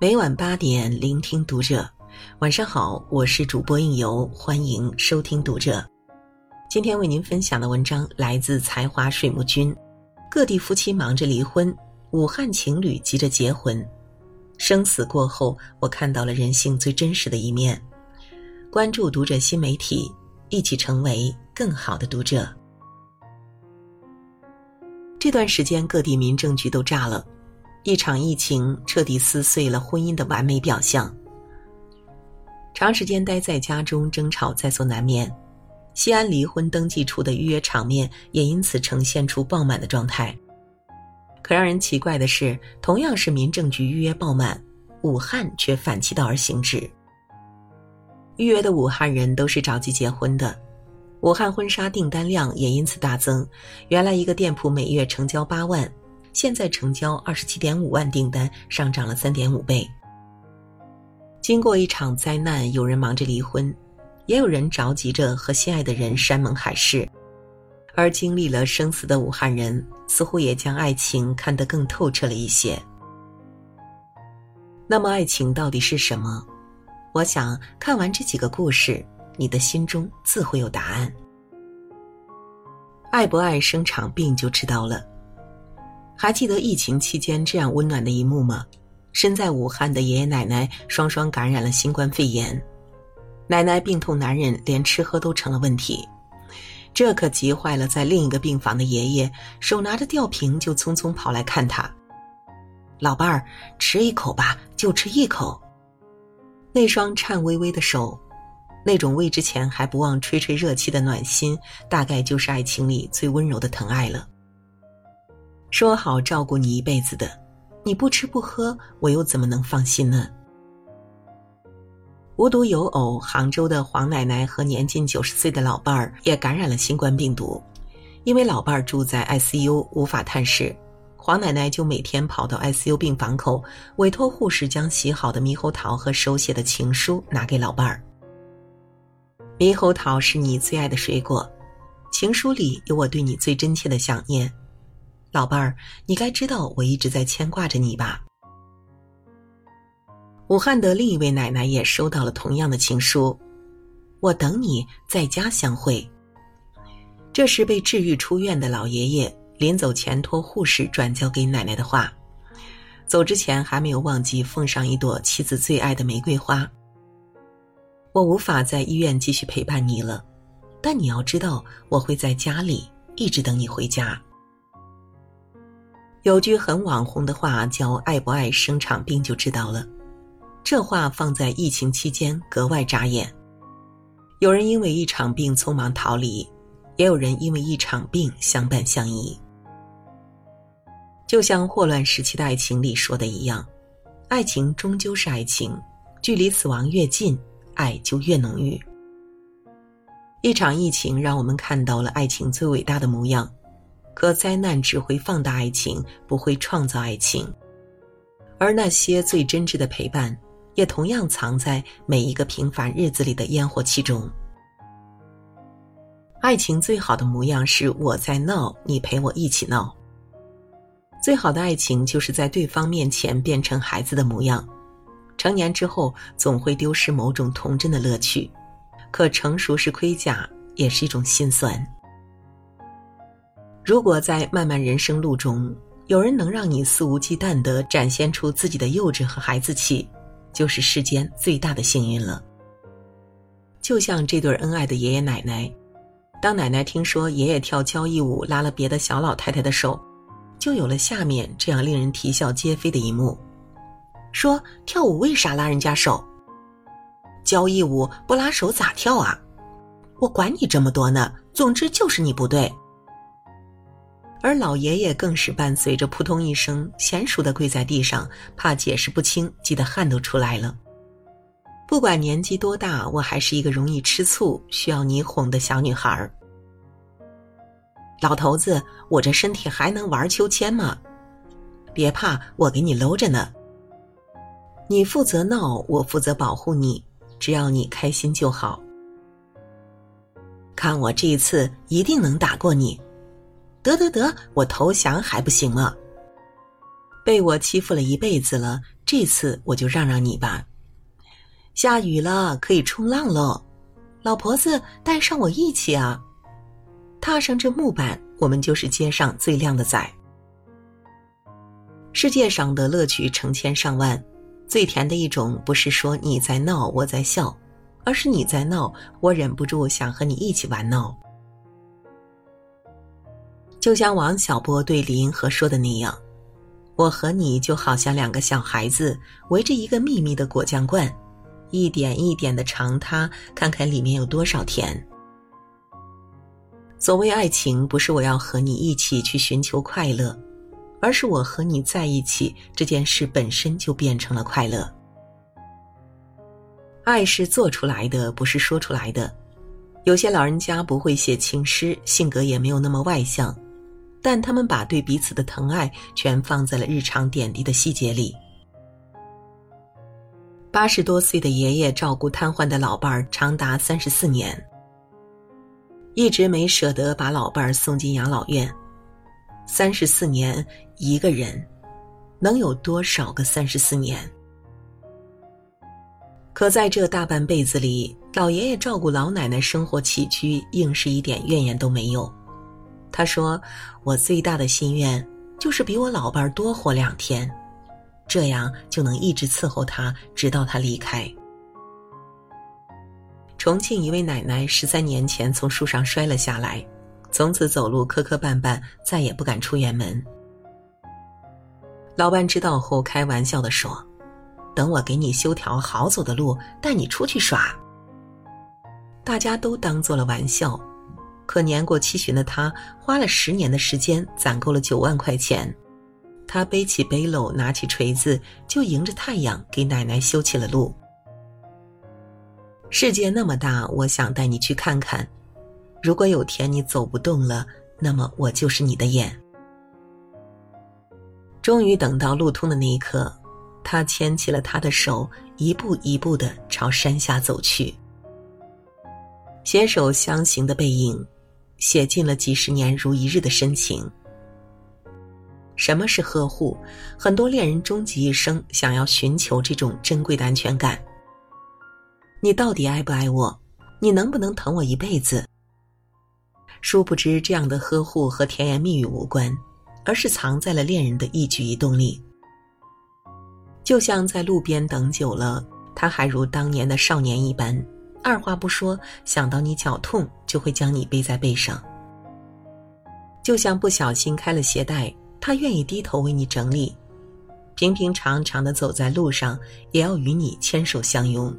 每晚八点，聆听读者。晚上好，我是主播应由，欢迎收听读者。今天为您分享的文章来自才华水木君。各地夫妻忙着离婚，武汉情侣急着结婚。生死过后，我看到了人性最真实的一面。关注读者新媒体，一起成为更好的读者。这段时间，各地民政局都炸了，一场疫情彻底撕碎了婚姻的完美表象。长时间待在家中，争吵在所难免。西安离婚登记处的预约场面也因此呈现出爆满的状态。可让人奇怪的是，同样是民政局预约爆满，武汉却反其道而行之。预约的武汉人都是着急结婚的，武汉婚纱订单量也因此大增。原来一个店铺每月成交八万，现在成交二十七点五万订单，上涨了三点五倍。经过一场灾难，有人忙着离婚，也有人着急着和心爱的人山盟海誓，而经历了生死的武汉人，似乎也将爱情看得更透彻了一些。那么，爱情到底是什么？我想看完这几个故事，你的心中自会有答案。爱不爱生场病就知道了。还记得疫情期间这样温暖的一幕吗？身在武汉的爷爷奶奶双双感染了新冠肺炎，奶奶病痛难忍，连吃喝都成了问题，这可急坏了在另一个病房的爷爷，手拿着吊瓶就匆匆跑来看他。老伴儿，吃一口吧，就吃一口。那双颤巍巍的手，那种喂之前还不忘吹吹热气的暖心，大概就是爱情里最温柔的疼爱了。说好照顾你一辈子的。你不吃不喝，我又怎么能放心呢？无独有偶，杭州的黄奶奶和年近九十岁的老伴儿也感染了新冠病毒。因为老伴儿住在 ICU 无法探视，黄奶奶就每天跑到 ICU 病房口，委托护士将洗好的猕猴桃和手写的情书拿给老伴儿。猕猴桃是你最爱的水果，情书里有我对你最真切的想念。老伴儿，你该知道我一直在牵挂着你吧？武汉的另一位奶奶也收到了同样的情书，我等你在家相会。这是被治愈出院的老爷爷临走前托护士转交给奶奶的话，走之前还没有忘记奉上一朵妻子最爱的玫瑰花。我无法在医院继续陪伴你了，但你要知道，我会在家里一直等你回家。有句很网红的话叫“爱不爱生场病就知道了”，这话放在疫情期间格外扎眼。有人因为一场病匆忙逃离，也有人因为一场病相伴相依。就像霍乱时期的爱情里说的一样，爱情终究是爱情，距离死亡越近，爱就越浓郁。一场疫情让我们看到了爱情最伟大的模样。可灾难只会放大爱情，不会创造爱情，而那些最真挚的陪伴，也同样藏在每一个平凡日子里的烟火气中。爱情最好的模样是我在闹，你陪我一起闹。最好的爱情就是在对方面前变成孩子的模样，成年之后总会丢失某种童真的乐趣，可成熟是盔甲，也是一种心酸。如果在漫漫人生路中，有人能让你肆无忌惮的展现出自己的幼稚和孩子气，就是世间最大的幸运了。就像这对恩爱的爷爷奶奶，当奶奶听说爷爷跳交谊舞拉了别的小老太太的手，就有了下面这样令人啼笑皆非的一幕：说跳舞为啥拉人家手？交谊舞不拉手咋跳啊？我管你这么多呢，总之就是你不对。而老爷爷更是伴随着扑通一声，娴熟的跪在地上，怕解释不清，急得汗都出来了。不管年纪多大，我还是一个容易吃醋、需要你哄的小女孩。老头子，我这身体还能玩秋千吗？别怕，我给你搂着呢。你负责闹，我负责保护你，只要你开心就好。看我这一次一定能打过你。得得得，我投降还不行吗？被我欺负了一辈子了，这次我就让让你吧。下雨了，可以冲浪喽，老婆子带上我一起啊！踏上这木板，我们就是街上最靓的仔。世界上的乐趣成千上万，最甜的一种不是说你在闹我在笑，而是你在闹，我忍不住想和你一起玩闹。就像王小波对李银河说的那样。我和你就好像两个小孩子围着一个秘密的果酱罐，一点一点的尝它，看看里面有多少甜。所谓爱情，不是我要和你一起去寻求快乐，而是我和你在一起这件事本身就变成了快乐。爱是做出来的，不是说出来的。有些老人家不会写情诗，性格也没有那么外向。但他们把对彼此的疼爱全放在了日常点滴的细节里。八十多岁的爷爷照顾瘫痪的老伴儿长达三十四年，一直没舍得把老伴儿送进养老院。三十四年，一个人能有多少个三十四年？可在这大半辈子里，老爷爷照顾老奶奶生活起居，硬是一点怨言都没有。他说：“我最大的心愿就是比我老伴儿多活两天，这样就能一直伺候他，直到他离开。”重庆一位奶奶十三年前从树上摔了下来，从此走路磕磕绊绊，再也不敢出远门。老伴知道后开玩笑的说：“等我给你修条好走的路，带你出去耍。”大家都当做了玩笑。可年过七旬的他，花了十年的时间攒够了九万块钱。他背起背篓，拿起锤子，就迎着太阳给奶奶修起了路。世界那么大，我想带你去看看。如果有天你走不动了，那么我就是你的眼。终于等到路通的那一刻，他牵起了他的手，一步一步的朝山下走去。携手相行的背影。写尽了几十年如一日的深情。什么是呵护？很多恋人终其一生想要寻求这种珍贵的安全感。你到底爱不爱我？你能不能疼我一辈子？殊不知，这样的呵护和甜言蜜语无关，而是藏在了恋人的一举一动里。就像在路边等久了，他还如当年的少年一般。二话不说，想到你脚痛，就会将你背在背上。就像不小心开了鞋带，他愿意低头为你整理。平平常常的走在路上，也要与你牵手相拥。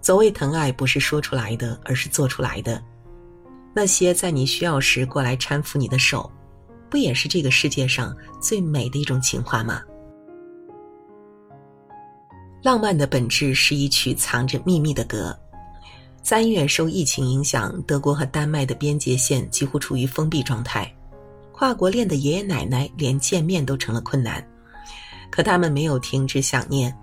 所谓疼爱，不是说出来的，而是做出来的。那些在你需要时过来搀扶你的手，不也是这个世界上最美的一种情话吗？浪漫的本质是一曲藏着秘密的歌。三月受疫情影响，德国和丹麦的边界线几乎处于封闭状态，跨国恋的爷爷奶奶连见面都成了困难。可他们没有停止想念。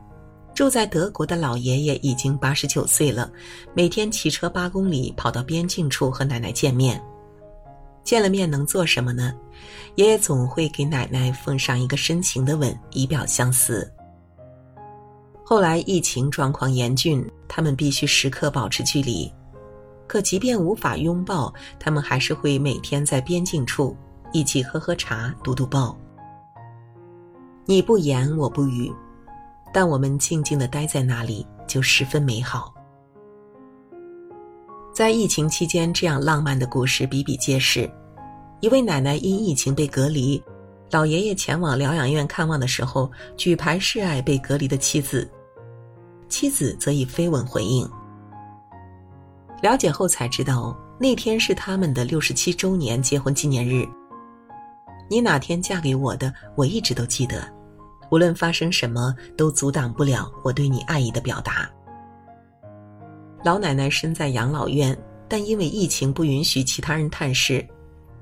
住在德国的老爷爷已经八十九岁了，每天骑车八公里跑到边境处和奶奶见面。见了面能做什么呢？爷爷总会给奶奶奉上一个深情的吻，以表相思。后来疫情状况严峻，他们必须时刻保持距离。可即便无法拥抱，他们还是会每天在边境处一起喝喝茶、读读报。你不言，我不语，但我们静静的待在那里，就十分美好。在疫情期间，这样浪漫的故事比比皆是。一位奶奶因疫情被隔离，老爷爷前往疗养院看望的时候，举牌示爱被隔离的妻子。妻子则以飞吻回应。了解后才知道，那天是他们的六十七周年结婚纪念日。你哪天嫁给我的，我一直都记得。无论发生什么，都阻挡不了我对你爱意的表达。老奶奶身在养老院，但因为疫情不允许其他人探视，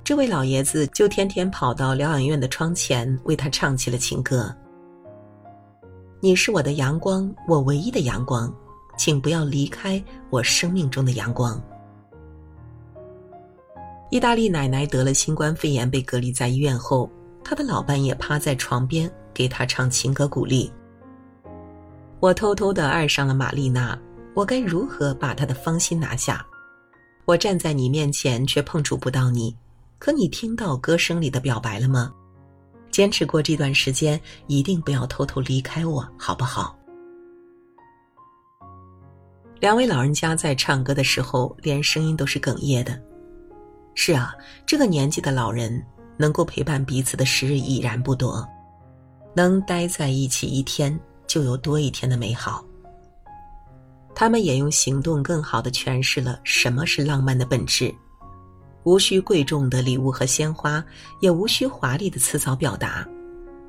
这位老爷子就天天跑到疗养院的窗前，为她唱起了情歌。你是我的阳光，我唯一的阳光，请不要离开我生命中的阳光。意大利奶奶得了新冠肺炎，被隔离在医院后，她的老伴也趴在床边给她唱情歌鼓励。我偷偷的爱上了玛丽娜，我该如何把她的芳心拿下？我站在你面前却碰触不到你，可你听到歌声里的表白了吗？坚持过这段时间，一定不要偷偷离开我，好不好？两位老人家在唱歌的时候，连声音都是哽咽的。是啊，这个年纪的老人能够陪伴彼此的时日已然不多，能待在一起一天，就有多一天的美好。他们也用行动更好的诠释了什么是浪漫的本质。无需贵重的礼物和鲜花，也无需华丽的辞藻表达。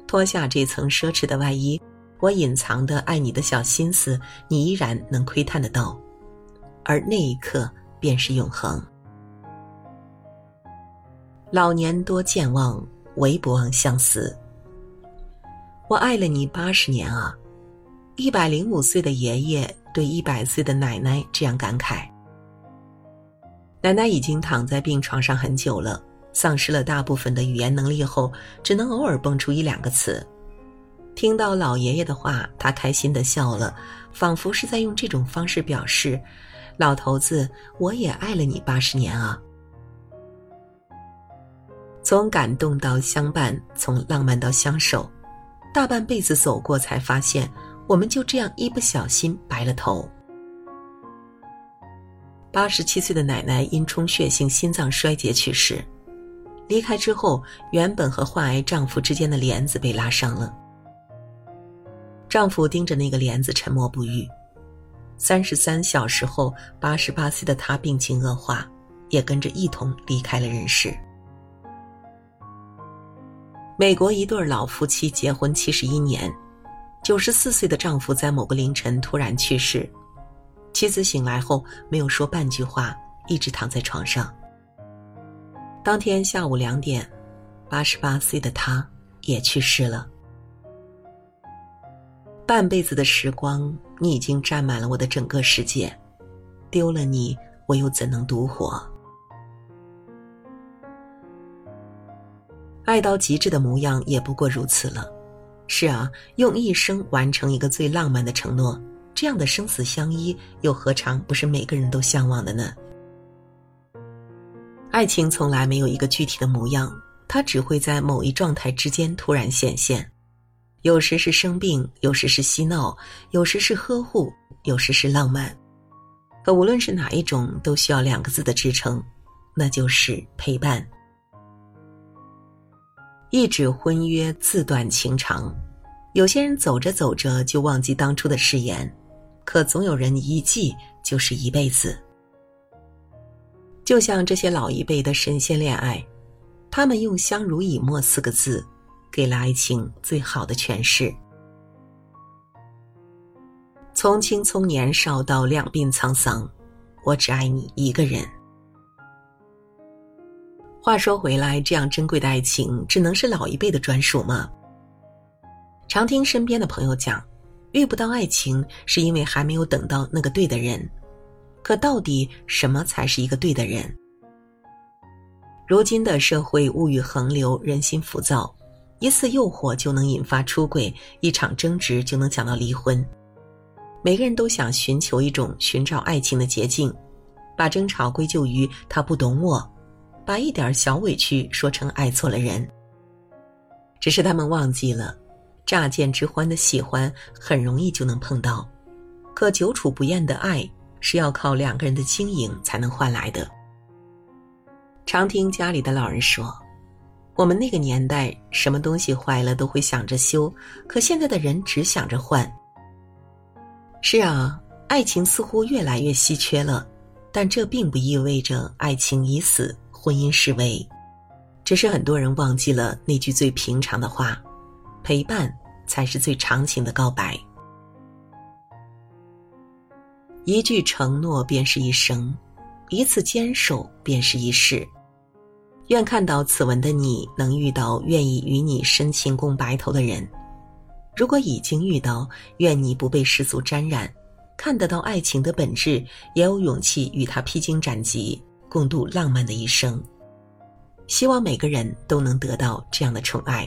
脱下这层奢侈的外衣，我隐藏的爱你的小心思，你依然能窥探得到。而那一刻，便是永恒。老年多健忘，唯不忘相思。我爱了你八十年啊！一百零五岁的爷爷对一百岁的奶奶这样感慨。奶奶已经躺在病床上很久了，丧失了大部分的语言能力后，只能偶尔蹦出一两个词。听到老爷爷的话，他开心的笑了，仿佛是在用这种方式表示：“老头子，我也爱了你八十年啊。”从感动到相伴，从浪漫到相守，大半辈子走过，才发现我们就这样一不小心白了头。八十七岁的奶奶因充血性心脏衰竭去世，离开之后，原本和患癌丈夫之间的帘子被拉上了。丈夫盯着那个帘子，沉默不语。三十三小时后，八十八岁的他病情恶化，也跟着一同离开了人世。美国一对老夫妻结婚七十一年，九十四岁的丈夫在某个凌晨突然去世。妻子醒来后没有说半句话，一直躺在床上。当天下午两点，八十八岁的他也去世了。半辈子的时光，你已经占满了我的整个世界，丢了你，我又怎能独活？爱到极致的模样，也不过如此了。是啊，用一生完成一个最浪漫的承诺。这样的生死相依，又何尝不是每个人都向往的呢？爱情从来没有一个具体的模样，它只会在某一状态之间突然显现。有时是生病，有时是嬉闹，有时是呵护，有时是浪漫。可无论是哪一种，都需要两个字的支撑，那就是陪伴。一纸婚约，自断情长。有些人走着走着就忘记当初的誓言。可总有人一记就是一辈子，就像这些老一辈的神仙恋爱，他们用“相濡以沫”四个字，给了爱情最好的诠释。从青葱年少到两鬓沧桑，我只爱你一个人。话说回来，这样珍贵的爱情，只能是老一辈的专属吗？常听身边的朋友讲。遇不到爱情，是因为还没有等到那个对的人。可到底什么才是一个对的人？如今的社会物欲横流，人心浮躁，一次诱惑就能引发出轨，一场争执就能讲到离婚。每个人都想寻求一种寻找爱情的捷径，把争吵归咎于他不懂我，把一点小委屈说成爱错了人。只是他们忘记了。乍见之欢的喜欢很容易就能碰到，可久处不厌的爱是要靠两个人的经营才能换来的。常听家里的老人说，我们那个年代什么东西坏了都会想着修，可现在的人只想着换。是啊，爱情似乎越来越稀缺了，但这并不意味着爱情已死，婚姻是危，只是很多人忘记了那句最平常的话。陪伴才是最长情的告白，一句承诺便是一生，一次坚守便是一世。愿看到此文的你能遇到愿意与你深情共白头的人；如果已经遇到，愿你不被世俗沾染，看得到爱情的本质，也有勇气与他披荆斩棘，共度浪漫的一生。希望每个人都能得到这样的宠爱。